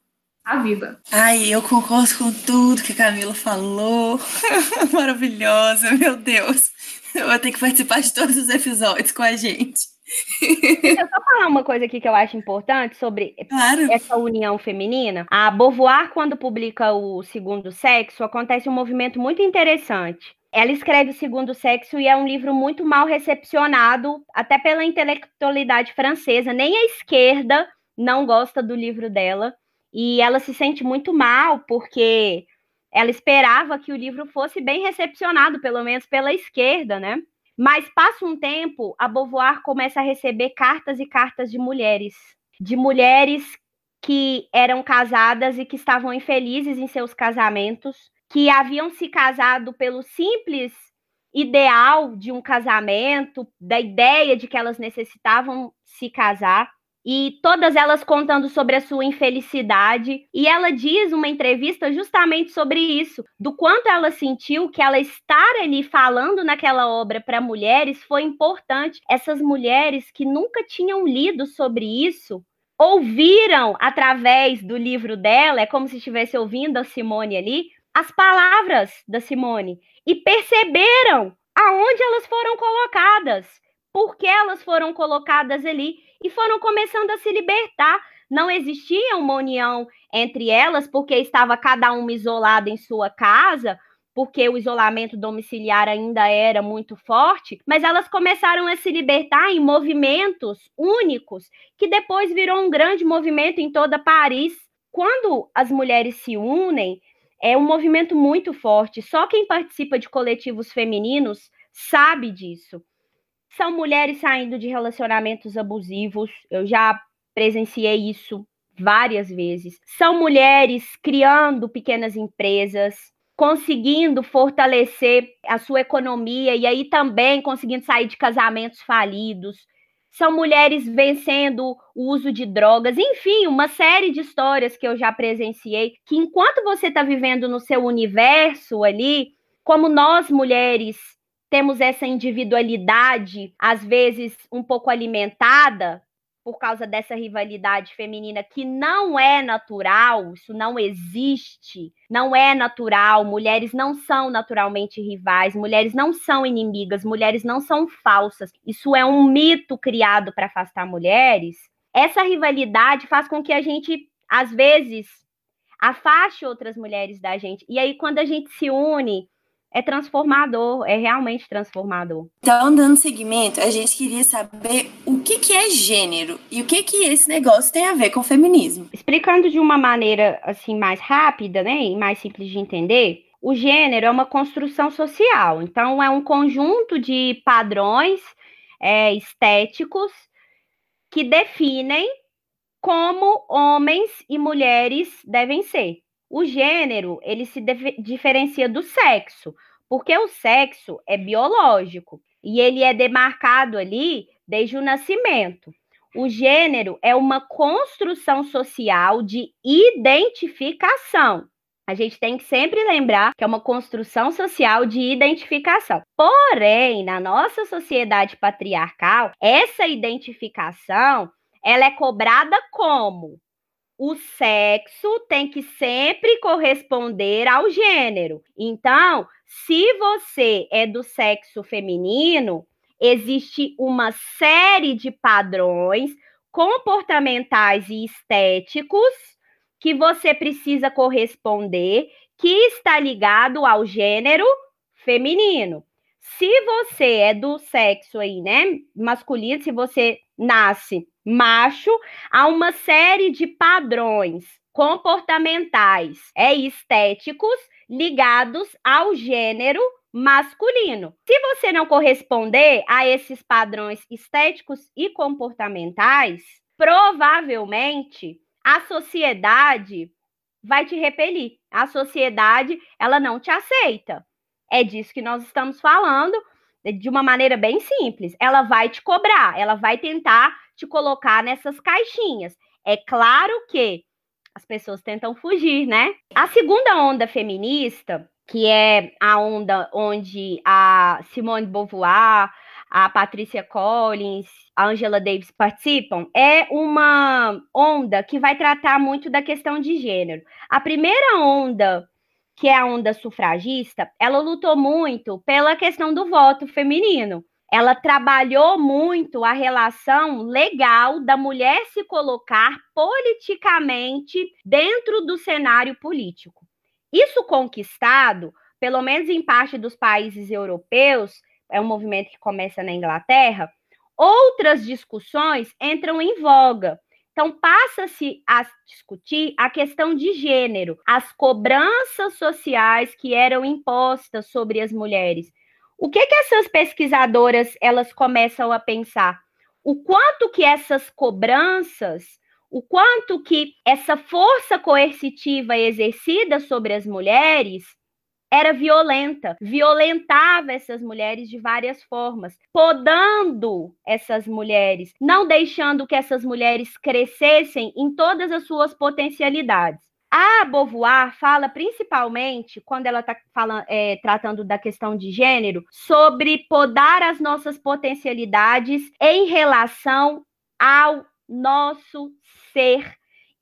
a viva. Ai, eu concordo com tudo que a Camila falou. *laughs* Maravilhosa, meu Deus. Eu vou ter que participar de todos os episódios com a gente. Deixa eu só falar uma coisa aqui que eu acho importante sobre claro. essa união feminina. A Beauvoir, quando publica o Segundo Sexo, acontece um movimento muito interessante. Ela escreve Segundo Sexo e é um livro muito mal recepcionado, até pela intelectualidade francesa. Nem a esquerda não gosta do livro dela. E ela se sente muito mal porque ela esperava que o livro fosse bem recepcionado, pelo menos pela esquerda, né? Mas passa um tempo, a Beauvoir começa a receber cartas e cartas de mulheres, de mulheres que eram casadas e que estavam infelizes em seus casamentos, que haviam se casado pelo simples ideal de um casamento, da ideia de que elas necessitavam se casar, e todas elas contando sobre a sua infelicidade. E ela diz uma entrevista justamente sobre isso, do quanto ela sentiu que ela estar ali falando naquela obra para mulheres foi importante. Essas mulheres que nunca tinham lido sobre isso ouviram através do livro dela, é como se estivesse ouvindo a Simone ali, as palavras da Simone e perceberam aonde elas foram colocadas, por que elas foram colocadas ali e foram começando a se libertar. Não existia uma união entre elas, porque estava cada uma isolada em sua casa, porque o isolamento domiciliar ainda era muito forte, mas elas começaram a se libertar em movimentos únicos, que depois virou um grande movimento em toda Paris. Quando as mulheres se unem, é um movimento muito forte. Só quem participa de coletivos femininos sabe disso. São mulheres saindo de relacionamentos abusivos. Eu já presenciei isso várias vezes. São mulheres criando pequenas empresas, conseguindo fortalecer a sua economia e aí também conseguindo sair de casamentos falidos. São mulheres vencendo o uso de drogas, enfim, uma série de histórias que eu já presenciei. Que enquanto você está vivendo no seu universo ali, como nós mulheres temos essa individualidade, às vezes um pouco alimentada por causa dessa rivalidade feminina que não é natural, isso não existe, não é natural. Mulheres não são naturalmente rivais, mulheres não são inimigas, mulheres não são falsas. Isso é um mito criado para afastar mulheres. Essa rivalidade faz com que a gente, às vezes, afaste outras mulheres da gente. E aí, quando a gente se une é transformador, é realmente transformador. Então, dando seguimento, a gente queria saber o que, que é gênero e o que, que esse negócio tem a ver com feminismo. Explicando de uma maneira assim mais rápida, né, e mais simples de entender, o gênero é uma construção social, então é um conjunto de padrões é, estéticos que definem como homens e mulheres devem ser. O gênero, ele se diferencia do sexo, porque o sexo é biológico e ele é demarcado ali desde o nascimento. O gênero é uma construção social de identificação. A gente tem que sempre lembrar que é uma construção social de identificação. Porém, na nossa sociedade patriarcal, essa identificação ela é cobrada como o sexo tem que sempre corresponder ao gênero. Então, se você é do sexo feminino, existe uma série de padrões comportamentais e estéticos que você precisa corresponder, que está ligado ao gênero feminino. Se você é do sexo aí, né, masculino, se você nasce macho, há uma série de padrões comportamentais é estéticos ligados ao gênero masculino. Se você não corresponder a esses padrões estéticos e comportamentais, provavelmente a sociedade vai te repelir. A sociedade, ela não te aceita. É disso que nós estamos falando de uma maneira bem simples. Ela vai te cobrar, ela vai tentar te colocar nessas caixinhas. É claro que as pessoas tentam fugir, né? A segunda onda feminista, que é a onda onde a Simone Beauvoir, a Patricia Collins, a Angela Davis participam, é uma onda que vai tratar muito da questão de gênero. A primeira onda que é a onda sufragista, ela lutou muito pela questão do voto feminino. Ela trabalhou muito a relação legal da mulher se colocar politicamente dentro do cenário político. Isso conquistado, pelo menos em parte dos países europeus, é um movimento que começa na Inglaterra, outras discussões entram em voga. Então, passa-se a discutir a questão de gênero, as cobranças sociais que eram impostas sobre as mulheres. O que, que essas pesquisadoras elas começam a pensar? O quanto que essas cobranças, o quanto que essa força coercitiva exercida sobre as mulheres era violenta, violentava essas mulheres de várias formas, podando essas mulheres, não deixando que essas mulheres crescessem em todas as suas potencialidades. A Beauvoir fala principalmente, quando ela está é, tratando da questão de gênero, sobre podar as nossas potencialidades em relação ao nosso ser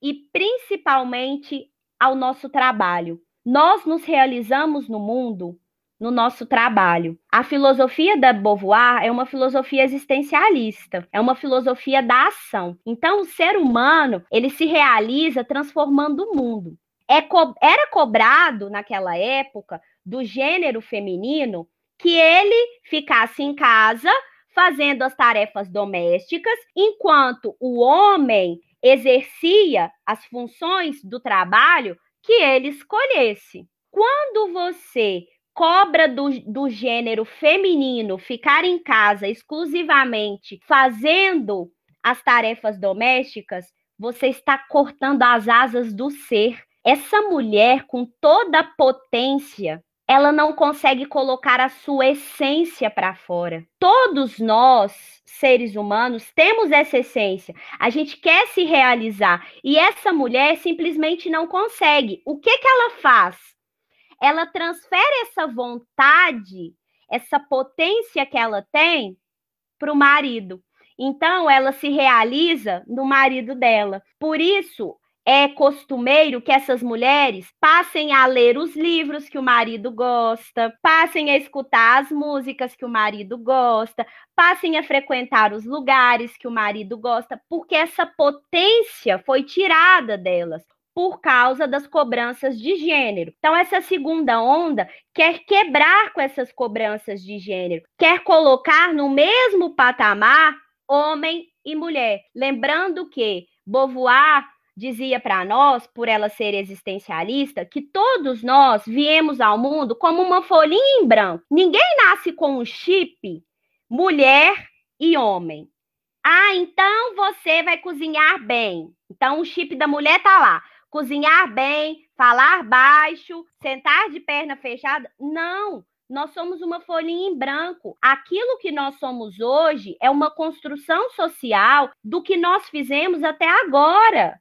e principalmente ao nosso trabalho. Nós nos realizamos no mundo no nosso trabalho. A filosofia da Beauvoir é uma filosofia existencialista, é uma filosofia da ação. Então, o ser humano, ele se realiza transformando o mundo. É co era cobrado naquela época do gênero feminino que ele ficasse em casa fazendo as tarefas domésticas, enquanto o homem exercia as funções do trabalho que ele escolhesse. Quando você cobra do, do gênero feminino ficar em casa exclusivamente fazendo as tarefas domésticas, você está cortando as asas do ser. Essa mulher, com toda a potência, ela não consegue colocar a sua essência para fora. Todos nós, seres humanos, temos essa essência. A gente quer se realizar e essa mulher simplesmente não consegue. O que que ela faz? ela transfere essa vontade, essa potência que ela tem para o marido. Então, ela se realiza no marido dela. Por isso, é costumeiro que essas mulheres passem a ler os livros que o marido gosta, passem a escutar as músicas que o marido gosta, passem a frequentar os lugares que o marido gosta, porque essa potência foi tirada delas por causa das cobranças de gênero. Então, essa segunda onda quer quebrar com essas cobranças de gênero, quer colocar no mesmo patamar homem e mulher. Lembrando que Beauvoir dizia para nós, por ela ser existencialista, que todos nós viemos ao mundo como uma folhinha em branco. Ninguém nasce com um chip mulher e homem. Ah, então você vai cozinhar bem. Então o chip da mulher tá lá. Cozinhar bem, falar baixo, sentar de perna fechada. Não, nós somos uma folhinha em branco. Aquilo que nós somos hoje é uma construção social do que nós fizemos até agora.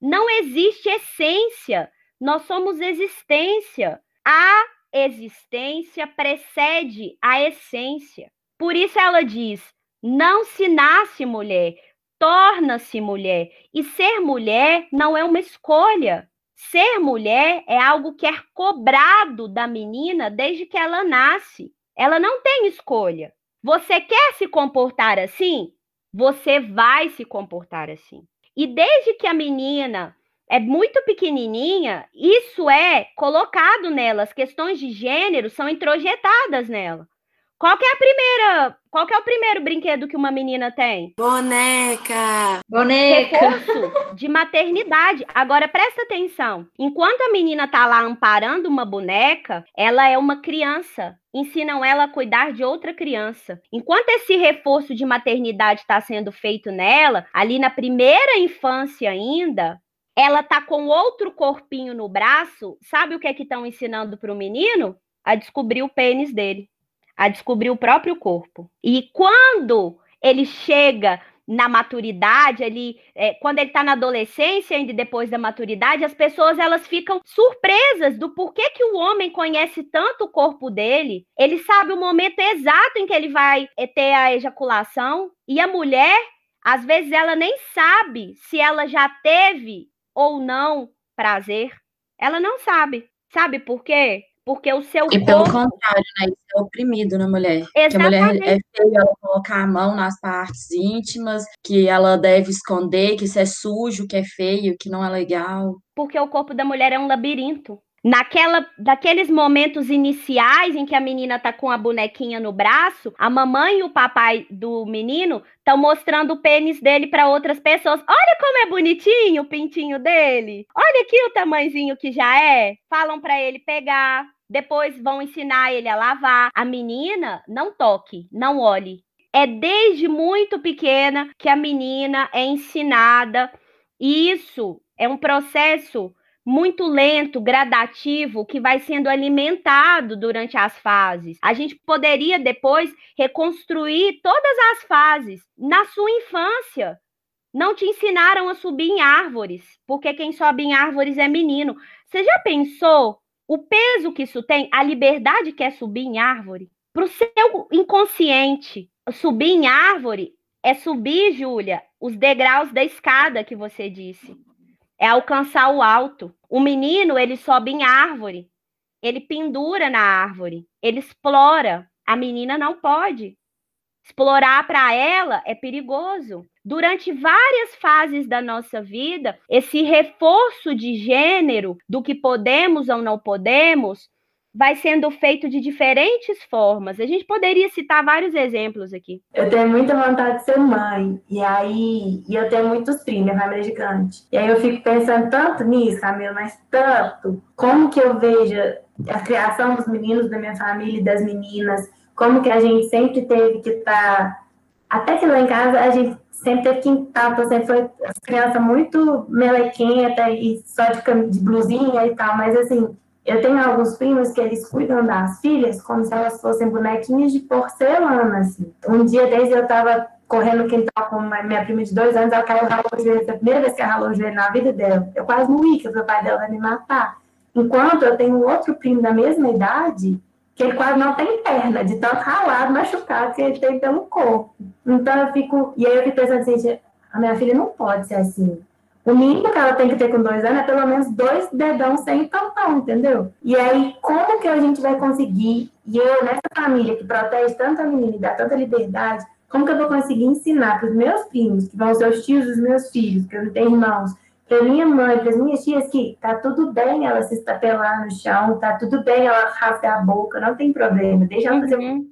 Não existe essência, nós somos existência. A existência precede a essência. Por isso ela diz: não se nasce mulher, torna-se mulher. E ser mulher não é uma escolha. Ser mulher é algo que é cobrado da menina desde que ela nasce. Ela não tem escolha. Você quer se comportar assim? Você vai se comportar assim. E desde que a menina é muito pequenininha, isso é colocado nela, as questões de gênero são introjetadas nela. Qual que é a primeira, qual que é o primeiro brinquedo que uma menina tem? Boneca. Boneca. Reforço de maternidade. Agora presta atenção. Enquanto a menina tá lá amparando uma boneca, ela é uma criança. Ensinam ela a cuidar de outra criança. Enquanto esse reforço de maternidade está sendo feito nela, ali na primeira infância ainda, ela tá com outro corpinho no braço. Sabe o que é que estão ensinando para o menino? A descobrir o pênis dele a descobrir o próprio corpo. E quando ele chega na maturidade, ele, é, quando ele está na adolescência ainda depois da maturidade, as pessoas elas ficam surpresas do porquê que o homem conhece tanto o corpo dele. Ele sabe o momento exato em que ele vai é, ter a ejaculação e a mulher, às vezes, ela nem sabe se ela já teve ou não prazer. Ela não sabe. Sabe por quê? Porque o seu E pelo contrário, né? Isso é oprimido na mulher. Exatamente. Que a mulher é feia ela colocar a mão nas partes íntimas, que ela deve esconder, que isso é sujo, que é feio, que não é legal. Porque o corpo da mulher é um labirinto. Naquela, daqueles momentos iniciais em que a menina tá com a bonequinha no braço, a mamãe e o papai do menino estão mostrando o pênis dele para outras pessoas. Olha como é bonitinho o pintinho dele. Olha aqui o tamanhozinho que já é. Falam para ele pegar. Depois vão ensinar ele a lavar. A menina, não toque, não olhe. É desde muito pequena que a menina é ensinada. E isso é um processo muito lento, gradativo, que vai sendo alimentado durante as fases. A gente poderia depois reconstruir todas as fases na sua infância. Não te ensinaram a subir em árvores, porque quem sobe em árvores é menino. Você já pensou o peso que isso tem? A liberdade que é subir em árvore? Para o seu inconsciente, subir em árvore é subir, Júlia, os degraus da escada que você disse é alcançar o alto. O menino, ele sobe em árvore, ele pendura na árvore, ele explora. A menina não pode. Explorar para ela é perigoso. Durante várias fases da nossa vida, esse reforço de gênero do que podemos ou não podemos vai sendo feito de diferentes formas. A gente poderia citar vários exemplos aqui. Eu tenho muita vontade de ser mãe, e aí e eu tenho muitos primos, minha família é gigante. E aí eu fico pensando tanto nisso, Camila, mas tanto, como que eu vejo a criação dos meninos da minha família e das meninas, como que a gente sempre teve que estar, tá, até que lá em casa a gente sempre teve que estar, tá, sempre foi criança muito melequenta e só de, de blusinha e tal, mas assim, eu tenho alguns primos que eles cuidam das filhas como se elas fossem bonequinhas de porcelana, assim. Um dia desde eu estava correndo no quintal com minha prima de dois anos, ela caiu ralou o joelho, a primeira vez que ela ralou o joelho na vida dela. Eu quase morri, que o pai dela vai me matar. Enquanto eu tenho outro primo da mesma idade, que ele quase não tem perna, de tanto ralado, machucado que ele tem pelo corpo. Então eu fico, e aí eu fico pensando assim, a minha filha não pode ser assim. O mínimo que ela tem que ter com dois anos é pelo menos dois dedão sem tampão, entendeu? E aí, como que a gente vai conseguir, e eu, nessa família que protege tanto a menina e dá tanta liberdade, como que eu vou conseguir ensinar para os meus primos, que vão ser os tios dos meus filhos, que eu não tenho irmãos, para minha mãe, para as minhas tias, que tá tudo bem ela se estapelar no chão, tá tudo bem ela rasgar a boca, não tem problema, deixa ela fazer uhum.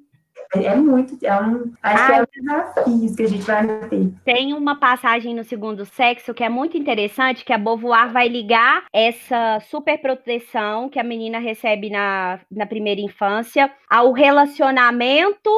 É muito, é um, acho Ai, que é um desafio que a gente vai ter. Tem uma passagem no segundo sexo que é muito interessante, que a Beauvoir vai ligar essa super proteção que a menina recebe na, na primeira infância ao relacionamento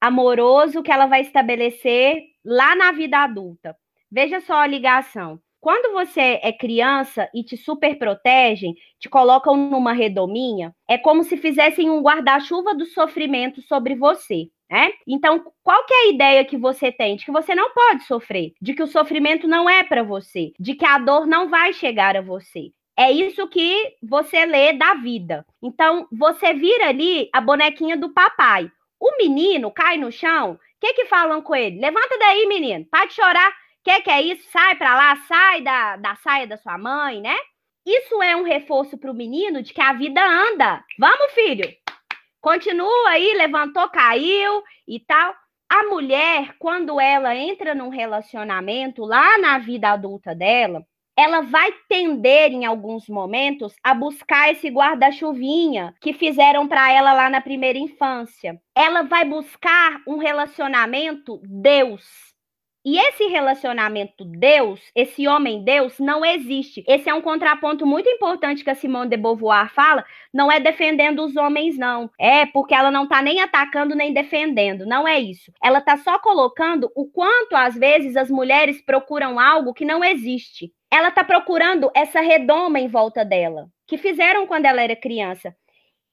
amoroso que ela vai estabelecer lá na vida adulta. Veja só a ligação. Quando você é criança e te super protegem, te colocam numa redominha, é como se fizessem um guarda-chuva do sofrimento sobre você. né? Então, qual que é a ideia que você tem? De que você não pode sofrer, de que o sofrimento não é para você, de que a dor não vai chegar a você. É isso que você lê da vida. Então, você vira ali a bonequinha do papai. O menino cai no chão, o que que falam com ele? Levanta daí, menino, para de chorar que que é isso? Sai para lá, sai da, da saia da sua mãe, né? Isso é um reforço para o menino de que a vida anda. Vamos, filho. Continua aí, levantou, caiu e tal. A mulher, quando ela entra num relacionamento lá na vida adulta dela, ela vai tender em alguns momentos a buscar esse guarda-chuvinha que fizeram para ela lá na primeira infância. Ela vai buscar um relacionamento Deus e esse relacionamento Deus, esse homem Deus, não existe. Esse é um contraponto muito importante que a Simone de Beauvoir fala. Não é defendendo os homens, não. É porque ela não está nem atacando nem defendendo. Não é isso. Ela está só colocando o quanto, às vezes, as mulheres procuram algo que não existe. Ela está procurando essa redoma em volta dela, que fizeram quando ela era criança.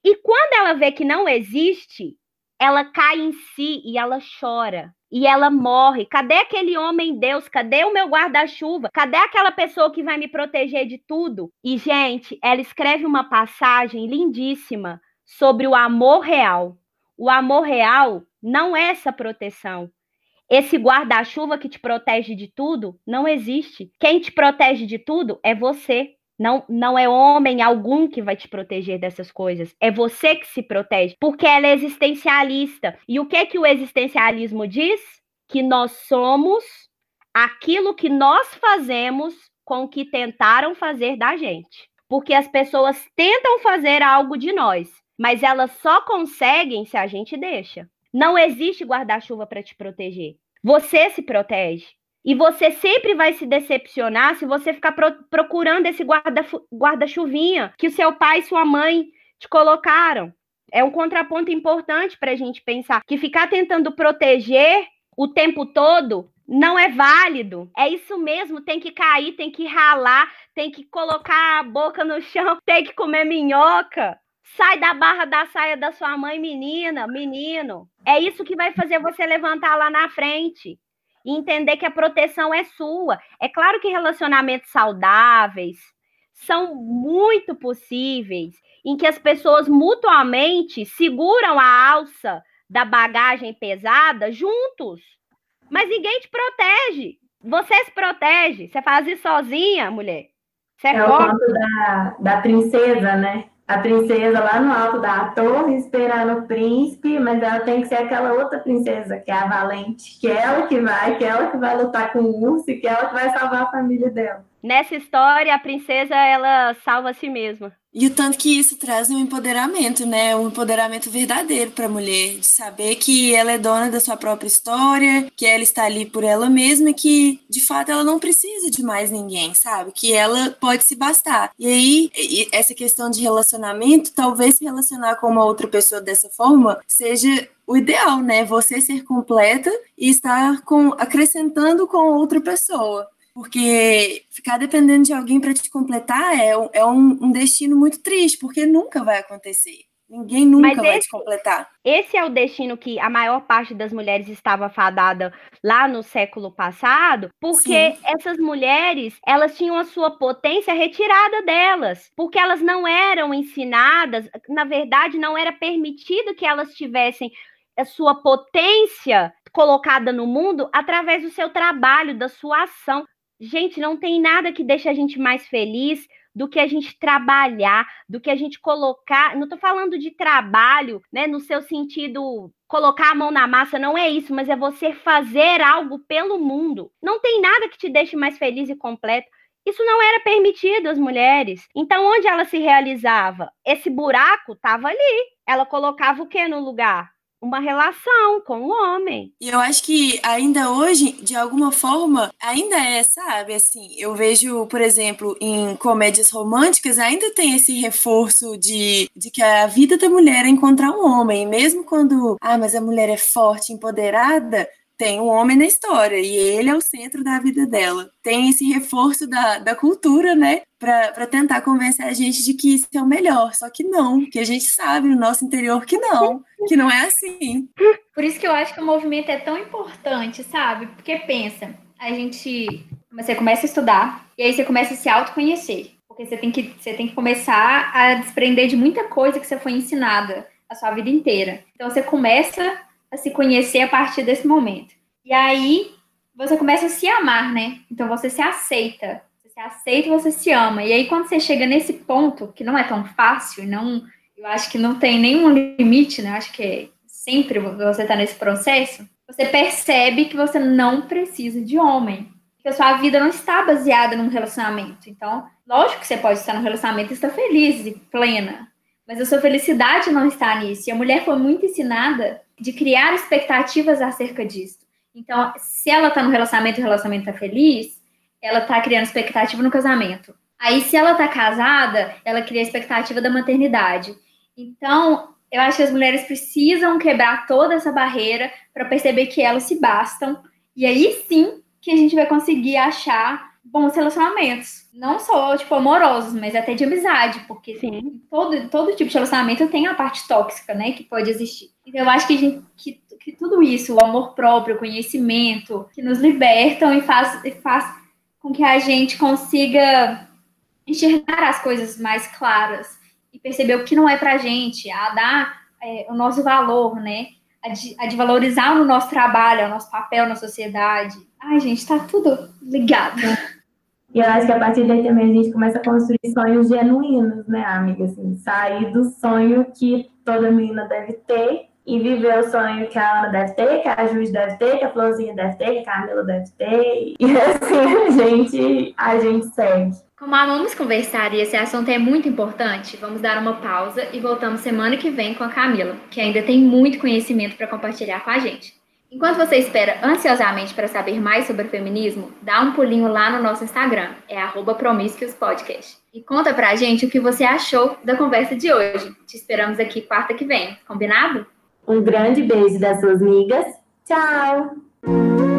E quando ela vê que não existe, ela cai em si e ela chora e ela morre. Cadê aquele homem Deus? Cadê o meu guarda-chuva? Cadê aquela pessoa que vai me proteger de tudo? E, gente, ela escreve uma passagem lindíssima sobre o amor real. O amor real não é essa proteção. Esse guarda-chuva que te protege de tudo não existe. Quem te protege de tudo é você. Não, não é homem algum que vai te proteger dessas coisas. É você que se protege, porque ela é existencialista. E o que que o existencialismo diz? Que nós somos aquilo que nós fazemos com o que tentaram fazer da gente. Porque as pessoas tentam fazer algo de nós, mas elas só conseguem se a gente deixa. Não existe guarda-chuva para te proteger. Você se protege. E você sempre vai se decepcionar se você ficar pro procurando esse guarda-chuvinha guarda que o seu pai e sua mãe te colocaram. É um contraponto importante para a gente pensar que ficar tentando proteger o tempo todo não é válido. É isso mesmo, tem que cair, tem que ralar, tem que colocar a boca no chão, *laughs* tem que comer minhoca. Sai da barra da saia da sua mãe, menina, menino. É isso que vai fazer você levantar lá na frente e entender que a proteção é sua. É claro que relacionamentos saudáveis são muito possíveis em que as pessoas mutuamente seguram a alça da bagagem pesada juntos. Mas ninguém te protege. Você se protege. Você faz isso sozinha, mulher. Você é, é o conto da, da princesa, né? A princesa lá no alto da torre esperando o príncipe, mas ela tem que ser aquela outra princesa, que é a Valente, que é ela que vai, que é ela que vai lutar com o urso, que é ela que vai salvar a família dela. Nessa história, a princesa ela salva a si mesma. E o tanto que isso traz um empoderamento, né? Um empoderamento verdadeiro para a mulher, de saber que ela é dona da sua própria história, que ela está ali por ela mesma e que, de fato, ela não precisa de mais ninguém, sabe? Que ela pode se bastar. E aí, essa questão de relacionamento, talvez se relacionar com uma outra pessoa dessa forma, seja o ideal, né? Você ser completa e estar com, acrescentando com outra pessoa. Porque ficar dependendo de alguém para te completar é, é um, um, destino muito triste, porque nunca vai acontecer. Ninguém nunca Mas vai esse, te completar. Esse é o destino que a maior parte das mulheres estava fadada lá no século passado, porque Sim. essas mulheres, elas tinham a sua potência retirada delas, porque elas não eram ensinadas, na verdade, não era permitido que elas tivessem a sua potência colocada no mundo através do seu trabalho, da sua ação. Gente, não tem nada que deixe a gente mais feliz do que a gente trabalhar, do que a gente colocar. Não estou falando de trabalho, né, no seu sentido colocar a mão na massa, não é isso, mas é você fazer algo pelo mundo. Não tem nada que te deixe mais feliz e completo. Isso não era permitido às mulheres. Então, onde ela se realizava? Esse buraco estava ali. Ela colocava o que no lugar? Uma relação com o homem. E eu acho que ainda hoje, de alguma forma, ainda é, sabe? Assim, eu vejo, por exemplo, em comédias românticas, ainda tem esse reforço de, de que a vida da mulher é encontrar um homem. Mesmo quando, ah, mas a mulher é forte, empoderada, tem um homem na história e ele é o centro da vida dela. Tem esse reforço da, da cultura, né? Para tentar convencer a gente de que isso é o melhor. Só que não, que a gente sabe no nosso interior que não, que não é assim. Por isso que eu acho que o movimento é tão importante, sabe? Porque pensa, a gente. Você começa a estudar e aí você começa a se autoconhecer. Porque você tem que, você tem que começar a desprender de muita coisa que você foi ensinada a sua vida inteira. Então você começa a se conhecer a partir desse momento. E aí você começa a se amar, né? Então você se aceita. Você se aceita e você se ama. E aí quando você chega nesse ponto, que não é tão fácil, não, eu acho que não tem nenhum limite, né? Eu acho que é sempre você está nesse processo, você percebe que você não precisa de homem. Que a sua vida não está baseada num relacionamento. Então, lógico que você pode estar num relacionamento e estar feliz e plena. Mas a sua felicidade não está nisso. E a mulher foi muito ensinada de criar expectativas acerca disso. Então, se ela tá no relacionamento e o relacionamento tá feliz, ela tá criando expectativa no casamento. Aí, se ela tá casada, ela cria expectativa da maternidade. Então, eu acho que as mulheres precisam quebrar toda essa barreira para perceber que elas se bastam. E aí sim que a gente vai conseguir achar bons relacionamentos. Não só, tipo, amorosos, mas até de amizade, porque Sim. Todo, todo tipo de relacionamento tem a parte tóxica, né, que pode existir. Então, eu acho que, gente, que, que tudo isso, o amor próprio, o conhecimento, que nos libertam e faz, e faz com que a gente consiga enxergar as coisas mais claras e perceber o que não é pra gente, a dar é, o nosso valor, né, a de, a de valorizar o nosso trabalho, o nosso papel na sociedade. Ai, gente, tá tudo ligado. E eu acho que a partir daí também a gente começa a construir sonhos genuínos, né, amiga? Assim, sair do sonho que toda menina deve ter e viver o sonho que a Ana deve ter, que a Júlia deve ter, que a Florzinha deve ter, que a Camila deve ter. E *laughs* assim a gente, a gente segue. Como amamos conversar e esse assunto é muito importante, vamos dar uma pausa e voltamos semana que vem com a Camila, que ainda tem muito conhecimento para compartilhar com a gente. Enquanto você espera ansiosamente para saber mais sobre o feminismo, dá um pulinho lá no nosso Instagram, é @promiscuouspodcast. E conta pra gente o que você achou da conversa de hoje. Te esperamos aqui quarta que vem, combinado? Um grande beijo das suas amigas. Tchau!